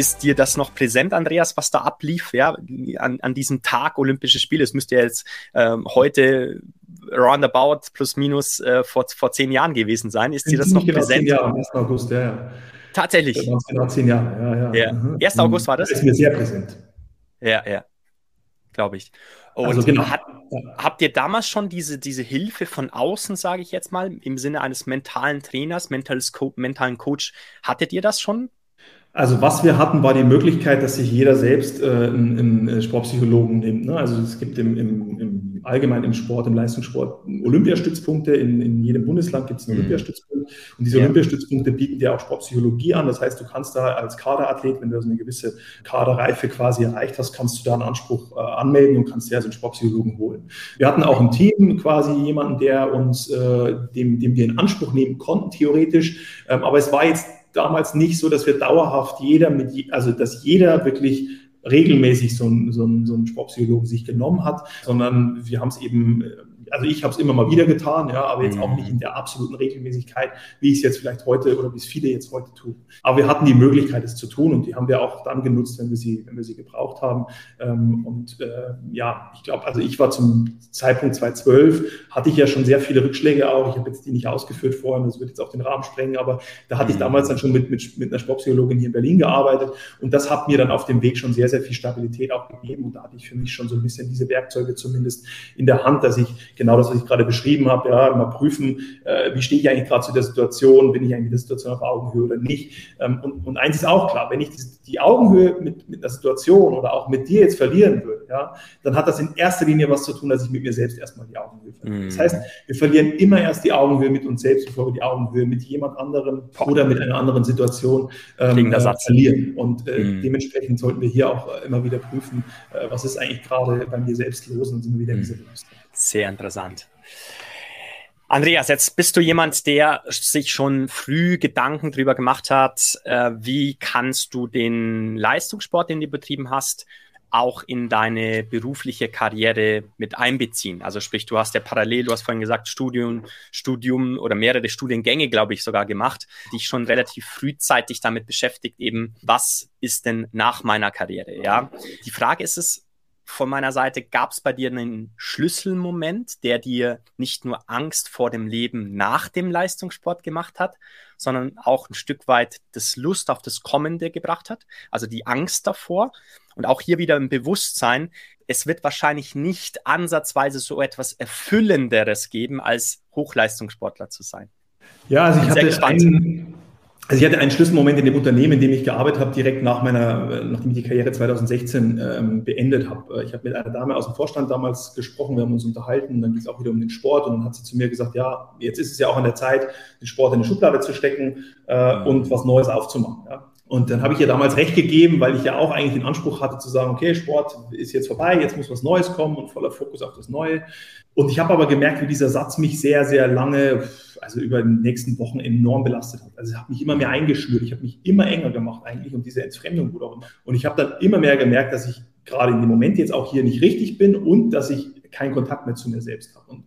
Ist dir das noch präsent, Andreas, was da ablief, ja, an, an diesem Tag Olympische Spiele? Es müsste ja jetzt ähm, heute roundabout plus minus äh, vor, vor zehn Jahren gewesen sein. Ist dir das noch genau präsent? Ja, am 1. August, ja, ja. Tatsächlich. Genau zehn Jahre, ja, ja. ja. Mhm. 1. August war das? Das ist mir sehr präsent. Ja, ja. Glaube ich. Und also genau. hat, habt ihr damals schon diese, diese Hilfe von außen, sage ich jetzt mal, im Sinne eines mentalen Trainers, mentales Co mentalen Coach, hattet ihr das schon? Also was wir hatten, war die Möglichkeit, dass sich jeder selbst äh, einen, einen äh, Sportpsychologen nimmt. Ne? Also es gibt im, im, im allgemein im Sport, im Leistungssport Olympiastützpunkte. In, in jedem Bundesland gibt es einen mhm. Olympiastützpunkt. Und diese ja. Olympiastützpunkte bieten dir auch Sportpsychologie an. Das heißt, du kannst da als Kaderathlet, wenn du so eine gewisse Kaderreife quasi erreicht hast, kannst du da einen Anspruch äh, anmelden und kannst dir also einen Sportpsychologen holen. Wir hatten auch im Team quasi jemanden, der uns, äh, dem, dem wir in Anspruch nehmen konnten, theoretisch. Ähm, aber es war jetzt damals nicht so, dass wir dauerhaft jeder mit, also dass jeder wirklich regelmäßig so einen, so einen, so einen Sportpsychologen sich genommen hat, sondern wir haben es eben also ich habe es immer mal wieder getan, ja, aber jetzt auch nicht in der absoluten Regelmäßigkeit, wie ich es jetzt vielleicht heute oder wie es viele jetzt heute tun. Aber wir hatten die Möglichkeit, es zu tun und die haben wir auch dann genutzt, wenn wir sie, wenn wir sie gebraucht haben. Ähm, und äh, ja, ich glaube, also ich war zum Zeitpunkt 2012, hatte ich ja schon sehr viele Rückschläge auch. Ich habe jetzt die nicht ausgeführt vorhin, das wird jetzt auch den Rahmen sprengen, aber da hatte ich mhm. damals dann schon mit, mit, mit einer Sportpsychologin hier in Berlin gearbeitet und das hat mir dann auf dem Weg schon sehr, sehr viel Stabilität auch gegeben und da hatte ich für mich schon so ein bisschen diese Werkzeuge zumindest in der Hand, dass ich genau das, was ich gerade beschrieben habe, ja, mal prüfen, äh, wie stehe ich eigentlich gerade zu der Situation, bin ich eigentlich in der Situation auf Augenhöhe oder nicht. Ähm, und, und eins ist auch klar, wenn ich die, die Augenhöhe mit, mit einer Situation oder auch mit dir jetzt verlieren würde, ja, dann hat das in erster Linie was zu tun, dass ich mit mir selbst erstmal die Augenhöhe verliere. Mhm. Das heißt, wir verlieren immer erst die Augenhöhe mit uns selbst, bevor wir die Augenhöhe mit jemand anderem oder mit einer anderen Situation ähm, äh, verlieren. Und äh, mhm. dementsprechend sollten wir hier auch äh, immer wieder prüfen, äh, was ist eigentlich gerade bei mir selbst los und sind wir wieder in dieser mhm. Bewusstsein. Sehr interessant. Andreas, jetzt bist du jemand, der sich schon früh Gedanken darüber gemacht hat, äh, wie kannst du den Leistungssport, den du betrieben hast, auch in deine berufliche Karriere mit einbeziehen. Also sprich, du hast ja parallel, du hast vorhin gesagt, Studium, Studium oder mehrere Studiengänge, glaube ich, sogar gemacht, dich schon relativ frühzeitig damit beschäftigt, eben, was ist denn nach meiner Karriere? Ja, die Frage ist es, von meiner Seite, gab es bei dir einen Schlüsselmoment, der dir nicht nur Angst vor dem Leben nach dem Leistungssport gemacht hat, sondern auch ein Stück weit das Lust auf das Kommende gebracht hat, also die Angst davor und auch hier wieder ein Bewusstsein, es wird wahrscheinlich nicht ansatzweise so etwas Erfüllenderes geben, als Hochleistungssportler zu sein. Ja, also ich hatte einen, also ich hatte einen Schlüsselmoment in dem Unternehmen, in dem ich gearbeitet habe, direkt nach meiner, nachdem ich die Karriere 2016 ähm, beendet habe. Ich habe mit einer Dame aus dem Vorstand damals gesprochen, wir haben uns unterhalten, dann ging es auch wieder um den Sport und dann hat sie zu mir gesagt, ja, jetzt ist es ja auch an der Zeit, den Sport in die Schublade zu stecken äh, und was Neues aufzumachen. Ja. Und dann habe ich ihr damals recht gegeben, weil ich ja auch eigentlich den Anspruch hatte zu sagen, okay, Sport ist jetzt vorbei, jetzt muss was Neues kommen und voller Fokus auf das Neue. Und ich habe aber gemerkt, wie dieser Satz mich sehr, sehr lange also über die nächsten Wochen enorm belastet hat. Also es hat mich immer mehr eingeschnürt, ich habe mich immer enger gemacht eigentlich und diese Entfremdung wurde auch immer. Und ich habe dann immer mehr gemerkt, dass ich gerade in dem Moment jetzt auch hier nicht richtig bin und dass ich keinen Kontakt mehr zu mir selbst habe. Und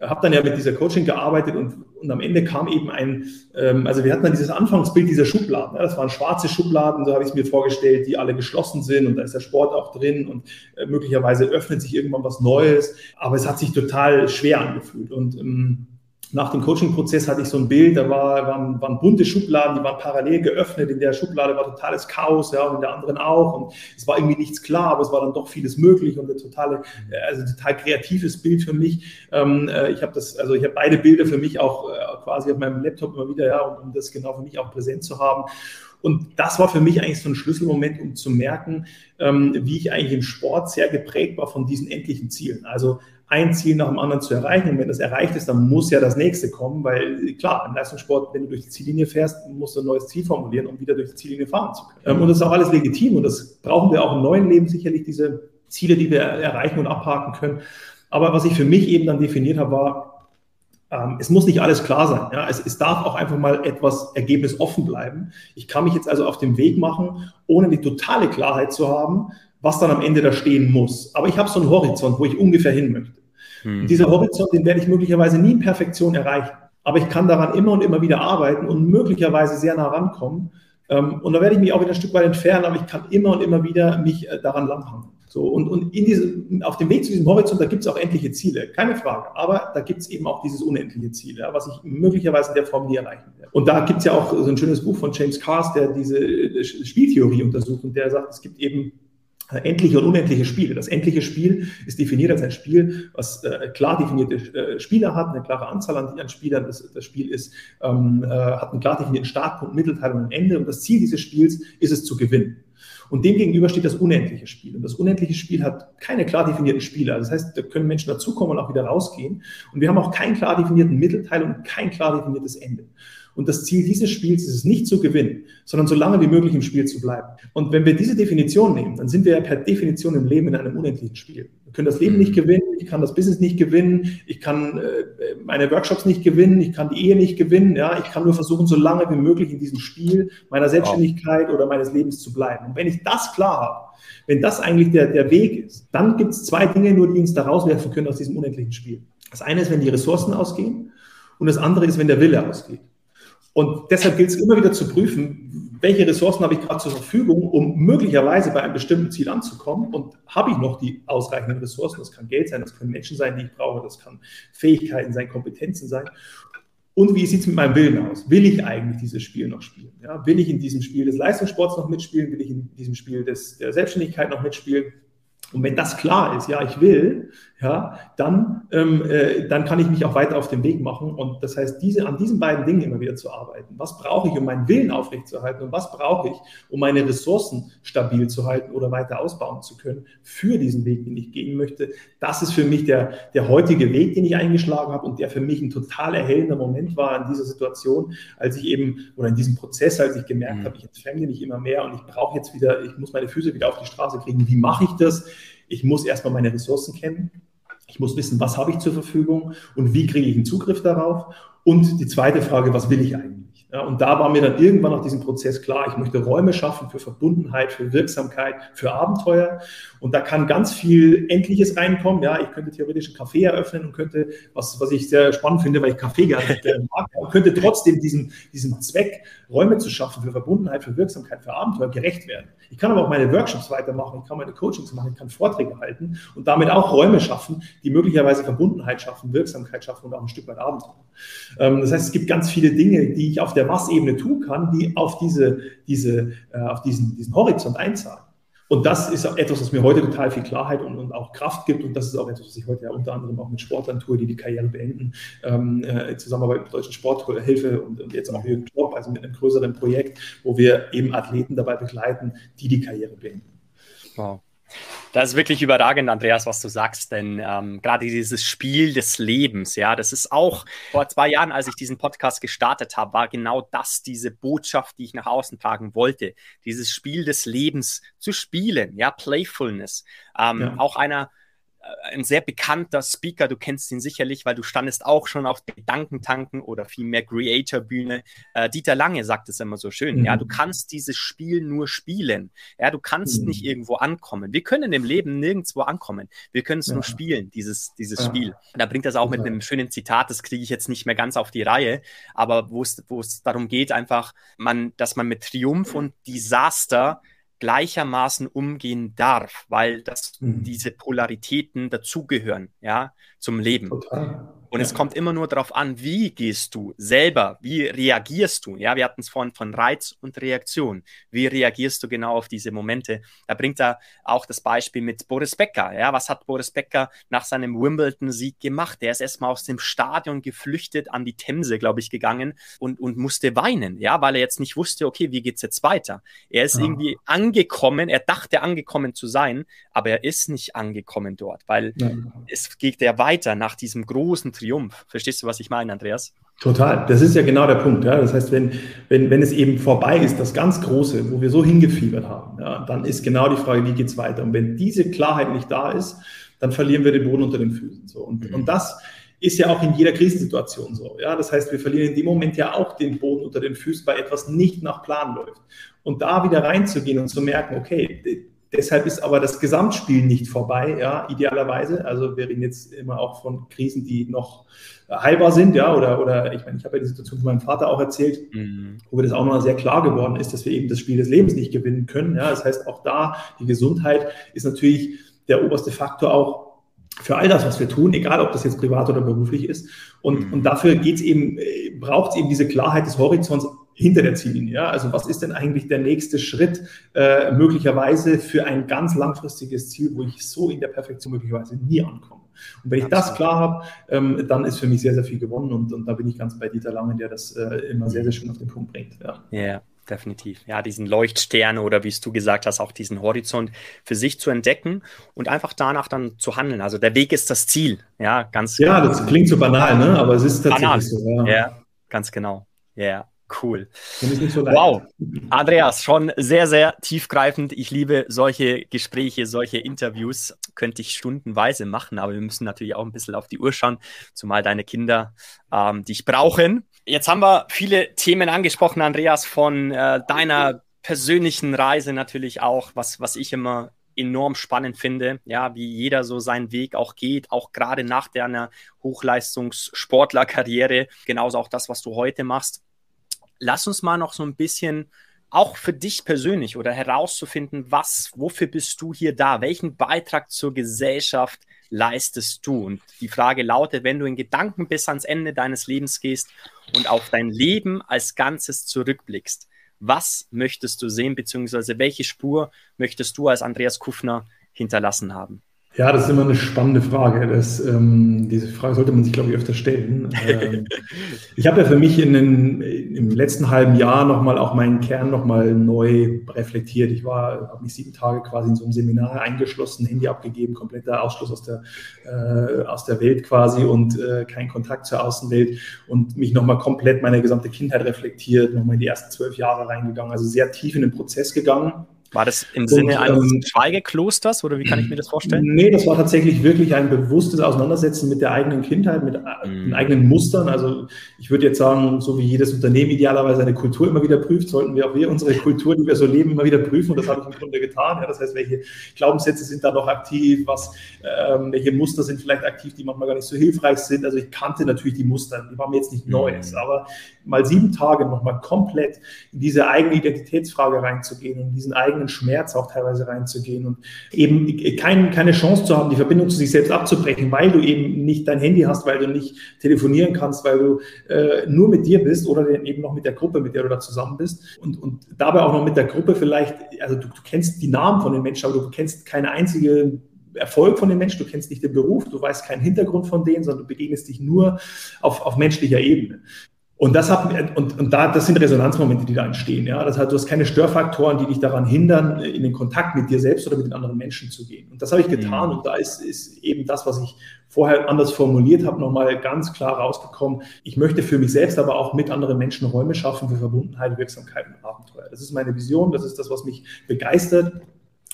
habe dann ja mit dieser Coaching gearbeitet und, und am Ende kam eben ein, ähm, also wir hatten dann dieses Anfangsbild dieser Schubladen. Ja, das waren schwarze Schubladen, so habe ich es mir vorgestellt, die alle geschlossen sind und da ist der Sport auch drin und äh, möglicherweise öffnet sich irgendwann was Neues. Aber es hat sich total schwer angefühlt und ähm, nach dem Coaching-Prozess hatte ich so ein Bild, da war, waren, waren bunte Schubladen, die waren parallel geöffnet. In der Schublade war totales Chaos, ja, und in der anderen auch. Und es war irgendwie nichts klar, aber es war dann doch vieles möglich und ein totale, äh, also total kreatives Bild für mich. Ähm, äh, ich habe das, also ich habe beide Bilder für mich auch äh, quasi auf meinem Laptop immer wieder, ja, um, um das genau für mich auch präsent zu haben. Und das war für mich eigentlich so ein Schlüsselmoment, um zu merken, ähm, wie ich eigentlich im Sport sehr geprägt war von diesen endlichen Zielen. Also ein Ziel nach dem anderen zu erreichen. Und wenn das erreicht ist, dann muss ja das nächste kommen, weil klar, im Leistungssport, wenn du durch die Ziellinie fährst, musst du ein neues Ziel formulieren, um wieder durch die Ziellinie fahren zu können. Ähm, und das ist auch alles legitim und das brauchen wir auch im neuen Leben sicherlich, diese Ziele, die wir erreichen und abhaken können. Aber was ich für mich eben dann definiert habe, war, ähm, es muss nicht alles klar sein. Ja? Es, es, darf auch einfach mal etwas ergebnisoffen bleiben. Ich kann mich jetzt also auf den Weg machen, ohne die totale Klarheit zu haben, was dann am Ende da stehen muss. Aber ich habe so einen Horizont, wo ich ungefähr hin möchte. Hm. Dieser Horizont, den werde ich möglicherweise nie in Perfektion erreichen. Aber ich kann daran immer und immer wieder arbeiten und möglicherweise sehr nah rankommen, Ähm, und da werde ich mich auch wieder ein Stück weit entfernen, aber ich kann immer und immer wieder mich äh, daran langhangen. So, und, und in diese, auf dem Weg zu diesem Horizont, da gibt es auch endliche Ziele, keine Frage. Aber da gibt es eben auch dieses unendliche Ziel, ja, was ich möglicherweise in der Form nie erreichen werde. Und da gibt es ja auch so ein schönes Buch von James Cars, der diese äh, Spieltheorie untersucht und der sagt, es gibt eben endliche und unendliche Spiele. Das endliche Spiel ist definiert als ein Spiel, was äh, klar definierte äh, Spieler hat, eine klare Anzahl an, an Spielern. Das, das Spiel ist, ähm, äh, hat einen klar definierten Startpunkt, Mittelteil und ein Ende. Und das Ziel dieses Spiels ist es zu gewinnen. Und dem gegenüber steht das unendliche Spiel. Und das unendliche Spiel hat keine klar definierten Spieler. Das heißt, da können Menschen dazukommen und auch wieder rausgehen. Und wir haben auch keinen klar definierten Mittelteil und kein klar definiertes Ende. Und das Ziel dieses Spiels ist es nicht zu gewinnen, sondern so lange wie möglich im Spiel zu bleiben. Und wenn wir diese Definition nehmen, dann sind wir ja per Definition im Leben in einem unendlichen Spiel. Wir können das Leben nicht mhm. gewinnen, ich kann das Business nicht gewinnen, ich kann äh, meine Workshops nicht gewinnen, ich kann die Ehe nicht gewinnen, ja, ich kann nur versuchen, so lange wie möglich in diesem Spiel meiner Selbstständigkeit oder meines Lebens zu bleiben. Und wenn ich das klar habe, wenn das eigentlich der, der Weg ist, dann gibt es zwei Dinge nur, die uns da rauswerfen können aus diesem unendlichen Spiel. Das eine ist, wenn die Ressourcen ausgehen und das andere ist, wenn der Wille ausgeht. Und deshalb gilt es immer wieder zu prüfen, welche Ressourcen habe ich gerade zur Verfügung, um möglicherweise bei einem bestimmten Ziel anzukommen. Und habe ich noch die ausreichenden Ressourcen? Das kann Geld sein, das können Menschen sein, die ich brauche, das kann Fähigkeiten sein, Kompetenzen sein. Und wie sieht es mit meinem Willen aus? Will ich eigentlich dieses Spiel noch spielen? Ja, will ich in diesem Spiel des Leistungssports noch mitspielen? Will ich in diesem Spiel des, der Selbstständigkeit noch mitspielen? Und wenn das klar ist, ja, ich will, ja, dann, ähm, äh, dann kann ich mich auch weiter auf den Weg machen. Und das heißt, diese, an diesen beiden Dingen immer wieder zu arbeiten. Was brauche ich, um meinen Willen aufrechtzuerhalten? Und was brauche ich, um meine Ressourcen stabil zu halten oder weiter ausbauen zu können für diesen Weg, den ich gehen möchte? Das ist für mich der, der heutige Weg, den ich eingeschlagen habe und der für mich ein total erhellender Moment war in dieser Situation, als ich eben, oder in diesem Prozess, als ich gemerkt mhm. habe, ich entfremde mich immer mehr und ich brauche jetzt wieder, ich muss meine Füße wieder auf die Straße kriegen. Wie mache ich das? Ich muss erstmal meine Ressourcen kennen. Ich muss wissen, was habe ich zur Verfügung und wie kriege ich einen Zugriff darauf. Und die zweite Frage, was will ich eigentlich? Ja, und da war mir dann irgendwann nach diesem Prozess klar, ich möchte Räume schaffen für Verbundenheit, für Wirksamkeit, für Abenteuer. Und da kann ganz viel Endliches reinkommen. Ja, ich könnte theoretisch ein Café eröffnen und könnte, was, was ich sehr spannend finde, weil ich Kaffee gerne mag, könnte trotzdem diesem, diesem Zweck, Räume zu schaffen für Verbundenheit, für Wirksamkeit, für Abenteuer gerecht werden. Ich kann aber auch meine Workshops weitermachen, ich kann meine Coachings machen, ich kann Vorträge halten und damit auch Räume schaffen, die möglicherweise Verbundenheit schaffen, Wirksamkeit schaffen und auch ein Stück weit Abenteuer. Ähm, das heißt, es gibt ganz viele Dinge, die ich auf der Was-Ebene tun kann, die auf, diese, diese, äh, auf diesen, diesen Horizont einzahlen. Und das ist etwas, was mir heute total viel Klarheit und, und, auch Kraft gibt. Und das ist auch etwas, was ich heute ja unter anderem auch mit Sportlern tue, die die Karriere beenden, ähm, äh, in Zusammenarbeit mit Deutschen Sporthilfe und, und jetzt auch Jürgen Klopp, also mit einem größeren Projekt, wo wir eben Athleten dabei begleiten, die die Karriere beenden. Wow. Das ist wirklich überragend, Andreas, was du sagst, denn ähm, gerade dieses Spiel des Lebens, ja, das ist auch vor zwei Jahren, als ich diesen Podcast gestartet habe, war genau das diese Botschaft, die ich nach außen tragen wollte, dieses Spiel des Lebens zu spielen, ja, Playfulness. Ähm, ja. Auch einer ein sehr bekannter Speaker, du kennst ihn sicherlich, weil du standest auch schon auf Gedankentanken oder vielmehr Creator-Bühne. Äh, Dieter Lange sagt es immer so schön, mhm. ja, du kannst dieses Spiel nur spielen. Ja, du kannst mhm. nicht irgendwo ankommen. Wir können im Leben nirgendwo ankommen. Wir können es ja. nur spielen, dieses, dieses ja. Spiel. Da bringt das auch mit einem schönen Zitat, das kriege ich jetzt nicht mehr ganz auf die Reihe, aber wo es darum geht, einfach, man, dass man mit Triumph und Desaster gleichermaßen umgehen darf, weil das mhm. diese Polaritäten dazugehören, ja, zum Leben. Total. Und ja. es kommt immer nur darauf an, wie gehst du selber, wie reagierst du. Ja, wir hatten es vorhin von Reiz und Reaktion. Wie reagierst du genau auf diese Momente? Da bringt er auch das Beispiel mit Boris Becker. Ja, was hat Boris Becker nach seinem Wimbledon-Sieg gemacht? Der ist erstmal aus dem Stadion geflüchtet an die Themse, glaube ich, gegangen und, und musste weinen, ja, weil er jetzt nicht wusste, okay, wie geht's jetzt weiter? Er ist ja. irgendwie angekommen, er dachte angekommen zu sein, aber er ist nicht angekommen dort, weil ja. es geht ja weiter nach diesem großen Triumph. Verstehst du, was ich meine, Andreas? Total. Das ist ja genau der Punkt. Ja. Das heißt, wenn, wenn, wenn es eben vorbei ist, das ganz Große, wo wir so hingefiebert haben, ja, dann ist genau die Frage, wie geht es weiter? Und wenn diese Klarheit nicht da ist, dann verlieren wir den Boden unter den Füßen. So. Und, mhm. und das ist ja auch in jeder Krisensituation so. Ja, das heißt, wir verlieren in dem Moment ja auch den Boden unter den Füßen, weil etwas nicht nach Plan läuft. Und da wieder reinzugehen und zu merken, okay, deshalb ist aber das Gesamtspiel nicht vorbei, ja, idealerweise. Also wir reden jetzt immer auch von Krisen, die noch heilbar sind, ja, oder, oder ich meine, ich habe ja die Situation von meinem Vater auch erzählt, mhm. wo mir das auch noch sehr klar geworden ist, dass wir eben das Spiel des Lebens nicht gewinnen können. Ja, das heißt, auch da, die Gesundheit ist natürlich der oberste Faktor auch für all das, was wir tun, egal ob das jetzt privat oder beruflich ist. Und, mhm. und dafür geht's eben, äh, braucht es eben diese Klarheit des Horizonts hinter der Ziellinie. Ja? Also was ist denn eigentlich der nächste Schritt äh, möglicherweise für ein ganz langfristiges Ziel, wo ich so in der Perfektion möglicherweise nie ankomme. Und wenn ich das klar habe, ähm, dann ist für mich sehr, sehr viel gewonnen und, und da bin ich ganz bei Dieter Lange, der das äh, immer sehr, sehr schön auf den Punkt bringt. Ja. Yeah definitiv. Ja, diesen Leuchtstern oder wie es du gesagt hast, auch diesen Horizont für sich zu entdecken und einfach danach dann zu handeln. Also der Weg ist das Ziel. Ja, ganz. Ja, das klingt so banal, ne? Aber es ist tatsächlich banal. so. Ja. ja, ganz genau. Ja. Cool. So wow. Andreas, schon sehr, sehr tiefgreifend. Ich liebe solche Gespräche, solche Interviews. Könnte ich stundenweise machen, aber wir müssen natürlich auch ein bisschen auf die Uhr schauen, zumal deine Kinder ähm, dich brauchen. Jetzt haben wir viele Themen angesprochen, Andreas, von äh, deiner persönlichen Reise natürlich auch, was, was ich immer enorm spannend finde, ja, wie jeder so seinen Weg auch geht, auch gerade nach deiner Hochleistungssportlerkarriere, genauso auch das, was du heute machst lass uns mal noch so ein bisschen auch für dich persönlich oder herauszufinden, was, wofür bist du hier da? Welchen Beitrag zur Gesellschaft leistest du? Und die Frage lautet, wenn du in Gedanken bis ans Ende deines Lebens gehst und auf dein Leben als Ganzes zurückblickst, was möchtest du sehen, beziehungsweise welche Spur möchtest du als Andreas Kufner hinterlassen haben? Ja, das ist immer eine spannende Frage. Das, ähm, diese Frage sollte man sich, glaube ich, öfter stellen. Ähm, ich habe ja für mich in den, im letzten halben Jahr nochmal auch meinen Kern nochmal neu reflektiert. Ich war, habe mich sieben Tage quasi in so einem Seminar eingeschlossen, Handy abgegeben, kompletter Ausschluss aus der, äh, aus der Welt quasi und äh, kein Kontakt zur Außenwelt und mich nochmal komplett meine gesamte Kindheit reflektiert, nochmal in die ersten zwölf Jahre reingegangen, also sehr tief in den Prozess gegangen war das im Sinne und, eines ähm, Schweigeklosters oder wie kann ich mir das vorstellen? Nee, das war tatsächlich wirklich ein bewusstes Auseinandersetzen mit der eigenen Kindheit, mit mm. den eigenen Mustern. Also ich würde jetzt sagen, so wie jedes Unternehmen idealerweise eine Kultur immer wieder prüft, sollten wir auch wir unsere Kultur, die wir so leben, immer wieder prüfen. Und das habe ich im Grunde getan. Ja, das heißt, welche Glaubenssätze sind da noch aktiv, was, ähm, welche Muster sind vielleicht aktiv, die manchmal gar nicht so hilfreich sind. Also ich kannte natürlich die Muster, die waren mir jetzt nicht mm. Neues, aber mal sieben Tage nochmal komplett in diese eigene Identitätsfrage reinzugehen und diesen eigenen Schmerz auch teilweise reinzugehen und eben kein, keine Chance zu haben, die Verbindung zu sich selbst abzubrechen, weil du eben nicht dein Handy hast, weil du nicht telefonieren kannst, weil du äh, nur mit dir bist oder eben noch mit der Gruppe, mit der du da zusammen bist und, und dabei auch noch mit der Gruppe vielleicht, also du, du kennst die Namen von den Menschen, aber du kennst keine einzige Erfolg von den Menschen, du kennst nicht den Beruf, du weißt keinen Hintergrund von denen, sondern du begegnest dich nur auf, auf menschlicher Ebene. Und das hat, und, und da, das sind Resonanzmomente, die da entstehen. Ja, das heißt, du hast keine Störfaktoren, die dich daran hindern, in den Kontakt mit dir selbst oder mit den anderen Menschen zu gehen. Und das habe ich getan. Mhm. Und da ist, ist eben das, was ich vorher anders formuliert habe, nochmal ganz klar rausgekommen. Ich möchte für mich selbst, aber auch mit anderen Menschen Räume schaffen für Verbundenheit, Wirksamkeit und Abenteuer. Das ist meine Vision. Das ist das, was mich begeistert.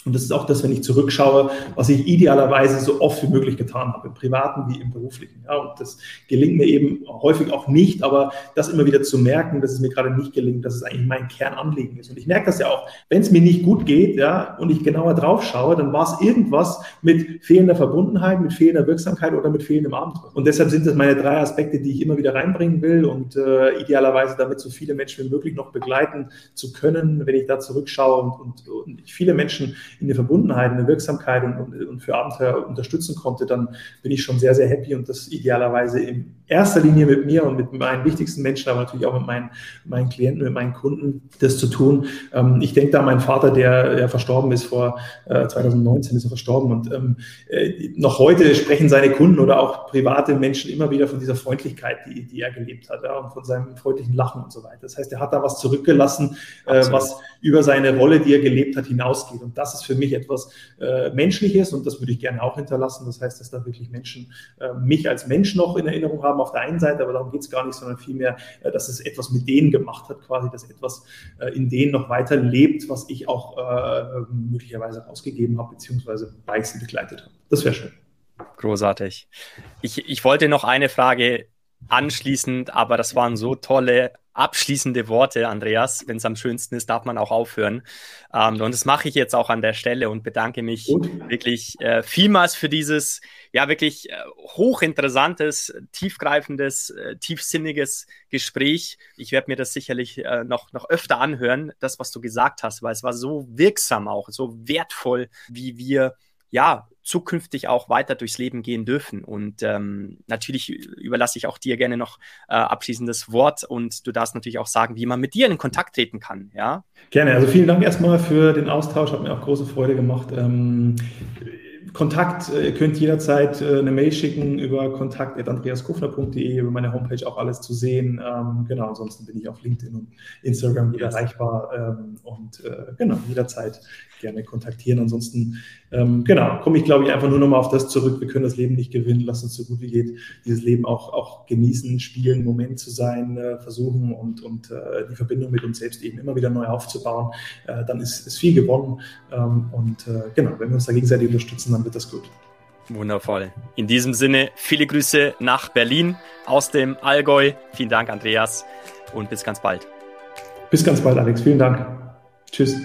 Und das ist auch das, wenn ich zurückschaue, was ich idealerweise so oft wie möglich getan habe, im privaten wie im beruflichen. Ja, und das gelingt mir eben häufig auch nicht, aber das immer wieder zu merken, dass es mir gerade nicht gelingt, dass es eigentlich mein Kernanliegen ist. Und ich merke das ja auch, wenn es mir nicht gut geht, ja, und ich genauer drauf schaue, dann war es irgendwas mit fehlender Verbundenheit, mit fehlender Wirksamkeit oder mit fehlendem Abenteuer. Und deshalb sind das meine drei Aspekte, die ich immer wieder reinbringen will und äh, idealerweise damit so viele Menschen wie möglich noch begleiten zu können, wenn ich da zurückschaue und, und, und viele Menschen in der Verbundenheit, in der Wirksamkeit und, und, und, für Abenteuer unterstützen konnte, dann bin ich schon sehr, sehr happy und das idealerweise in erster Linie mit mir und mit meinen wichtigsten Menschen, aber natürlich auch mit meinen, meinen Klienten, mit meinen Kunden, das zu tun. Ähm, ich denke da an meinen Vater, der, der verstorben ist vor äh, 2019, ist er verstorben und ähm, äh, noch heute sprechen seine Kunden oder auch private Menschen immer wieder von dieser Freundlichkeit, die, die er gelebt hat ja, und von seinem freundlichen Lachen und so weiter. Das heißt, er hat da was zurückgelassen, äh, was über seine Rolle, die er gelebt hat, hinausgeht und das ist für mich etwas äh, Menschliches und das würde ich gerne auch hinterlassen. Das heißt, dass da wirklich Menschen äh, mich als Mensch noch in Erinnerung haben auf der einen Seite, aber darum geht es gar nicht, sondern vielmehr, äh, dass es etwas mit denen gemacht hat, quasi, dass etwas äh, in denen noch weiter lebt, was ich auch äh, möglicherweise ausgegeben habe, beziehungsweise sie begleitet habe. Das wäre schön. Großartig. Ich, ich wollte noch eine Frage anschließend, aber das waren so tolle abschließende Worte, Andreas. Wenn es am schönsten ist, darf man auch aufhören. Ähm, und das mache ich jetzt auch an der Stelle und bedanke mich Gut. wirklich äh, vielmals für dieses, ja, wirklich äh, hochinteressantes, tiefgreifendes, äh, tiefsinniges Gespräch. Ich werde mir das sicherlich äh, noch, noch öfter anhören, das, was du gesagt hast, weil es war so wirksam auch, so wertvoll, wie wir ja, zukünftig auch weiter durchs Leben gehen dürfen. Und ähm, natürlich überlasse ich auch dir gerne noch äh, abschließendes Wort und du darfst natürlich auch sagen, wie man mit dir in Kontakt treten kann. Ja? Gerne. Also vielen Dank erstmal für den Austausch, hat mir auch große Freude gemacht. Ähm, Kontakt, äh, ihr könnt jederzeit äh, eine Mail schicken über kontakt.andreaskufner.de, über meine Homepage auch alles zu sehen. Ähm, genau, ansonsten bin ich auf LinkedIn und Instagram wieder erreichbar ähm, und äh, genau, jederzeit gerne kontaktieren. Ansonsten, ähm, genau, komme ich, glaube ich, einfach nur nochmal auf das zurück. Wir können das Leben nicht gewinnen. Lass uns so gut wie geht dieses Leben auch, auch genießen, spielen, Moment zu sein, äh, versuchen und, und äh, die Verbindung mit uns selbst eben immer wieder neu aufzubauen. Äh, dann ist, ist viel gewonnen. Ähm, und äh, genau, wenn wir uns da gegenseitig unterstützen, dann wird das gut. Wundervoll. In diesem Sinne, viele Grüße nach Berlin aus dem Allgäu. Vielen Dank, Andreas, und bis ganz bald. Bis ganz bald, Alex. Vielen Dank. Tschüss.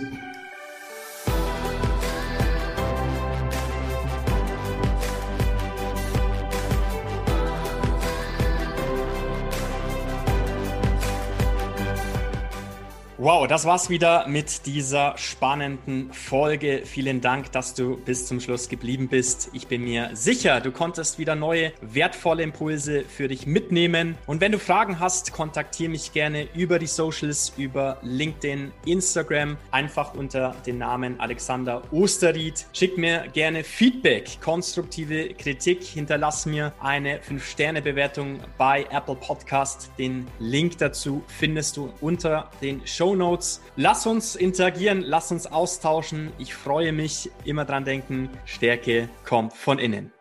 Wow, das war's wieder mit dieser spannenden Folge. Vielen Dank, dass du bis zum Schluss geblieben bist. Ich bin mir sicher, du konntest wieder neue, wertvolle Impulse für dich mitnehmen. Und wenn du Fragen hast, kontaktiere mich gerne über die Socials, über LinkedIn, Instagram, einfach unter den Namen Alexander Osterried. Schick mir gerne Feedback, konstruktive Kritik, hinterlass mir eine 5-Sterne-Bewertung bei Apple Podcast. Den Link dazu findest du unter den Show Notes. Lass uns interagieren, lass uns austauschen. Ich freue mich. Immer dran denken, Stärke kommt von innen.